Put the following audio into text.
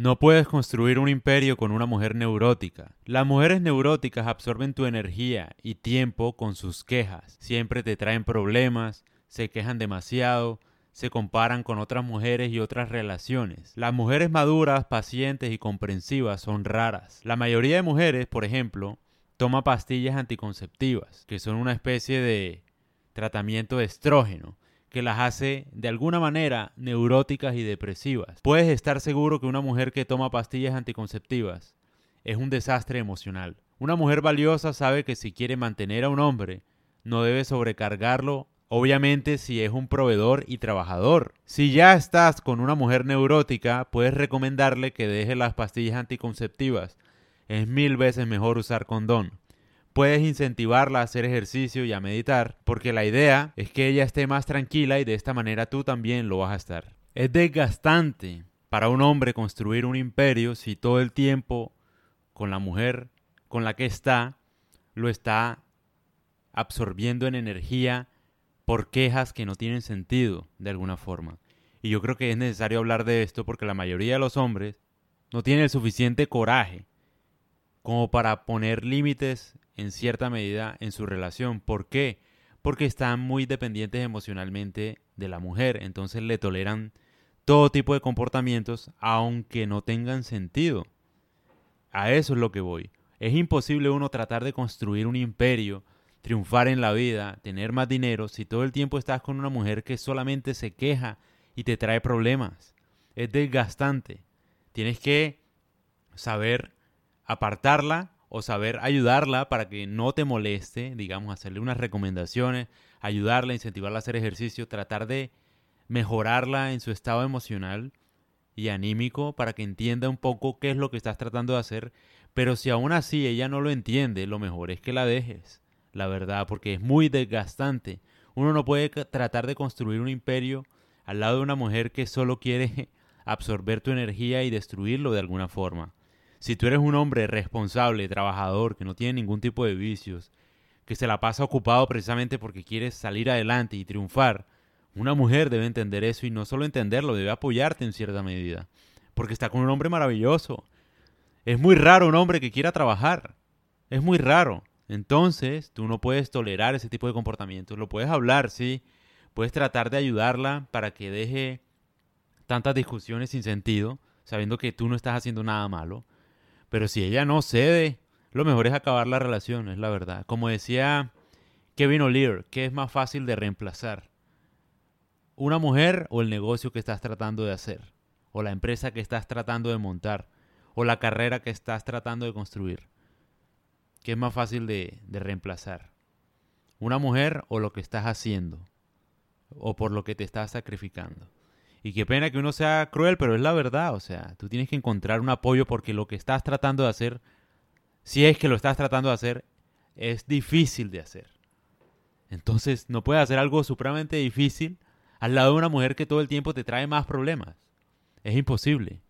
No puedes construir un imperio con una mujer neurótica. Las mujeres neuróticas absorben tu energía y tiempo con sus quejas. Siempre te traen problemas, se quejan demasiado, se comparan con otras mujeres y otras relaciones. Las mujeres maduras, pacientes y comprensivas son raras. La mayoría de mujeres, por ejemplo, toma pastillas anticonceptivas, que son una especie de tratamiento de estrógeno que las hace de alguna manera neuróticas y depresivas. Puedes estar seguro que una mujer que toma pastillas anticonceptivas es un desastre emocional. Una mujer valiosa sabe que si quiere mantener a un hombre, no debe sobrecargarlo, obviamente si es un proveedor y trabajador. Si ya estás con una mujer neurótica, puedes recomendarle que deje las pastillas anticonceptivas. Es mil veces mejor usar condón puedes incentivarla a hacer ejercicio y a meditar, porque la idea es que ella esté más tranquila y de esta manera tú también lo vas a estar. Es desgastante para un hombre construir un imperio si todo el tiempo con la mujer con la que está lo está absorbiendo en energía por quejas que no tienen sentido de alguna forma. Y yo creo que es necesario hablar de esto porque la mayoría de los hombres no tienen el suficiente coraje como para poner límites en cierta medida en su relación. ¿Por qué? Porque están muy dependientes emocionalmente de la mujer, entonces le toleran todo tipo de comportamientos aunque no tengan sentido. A eso es lo que voy. Es imposible uno tratar de construir un imperio, triunfar en la vida, tener más dinero si todo el tiempo estás con una mujer que solamente se queja y te trae problemas. Es desgastante. Tienes que saber apartarla o saber ayudarla para que no te moleste, digamos, hacerle unas recomendaciones, ayudarla, incentivarla a hacer ejercicio, tratar de mejorarla en su estado emocional y anímico para que entienda un poco qué es lo que estás tratando de hacer, pero si aún así ella no lo entiende, lo mejor es que la dejes, la verdad, porque es muy desgastante. Uno no puede tratar de construir un imperio al lado de una mujer que solo quiere absorber tu energía y destruirlo de alguna forma. Si tú eres un hombre responsable, trabajador, que no tiene ningún tipo de vicios, que se la pasa ocupado precisamente porque quieres salir adelante y triunfar, una mujer debe entender eso y no solo entenderlo, debe apoyarte en cierta medida, porque está con un hombre maravilloso. Es muy raro un hombre que quiera trabajar, es muy raro. Entonces, tú no puedes tolerar ese tipo de comportamientos, lo puedes hablar, sí, puedes tratar de ayudarla para que deje tantas discusiones sin sentido, sabiendo que tú no estás haciendo nada malo pero si ella no cede, lo mejor es acabar la relación, es la verdad. Como decía Kevin O'Leary, ¿qué es más fácil de reemplazar? ¿Una mujer o el negocio que estás tratando de hacer? ¿O la empresa que estás tratando de montar? ¿O la carrera que estás tratando de construir? ¿Qué es más fácil de, de reemplazar? ¿Una mujer o lo que estás haciendo? ¿O por lo que te estás sacrificando? Y qué pena que uno sea cruel, pero es la verdad. O sea, tú tienes que encontrar un apoyo porque lo que estás tratando de hacer, si es que lo estás tratando de hacer, es difícil de hacer. Entonces, no puedes hacer algo supremamente difícil al lado de una mujer que todo el tiempo te trae más problemas. Es imposible.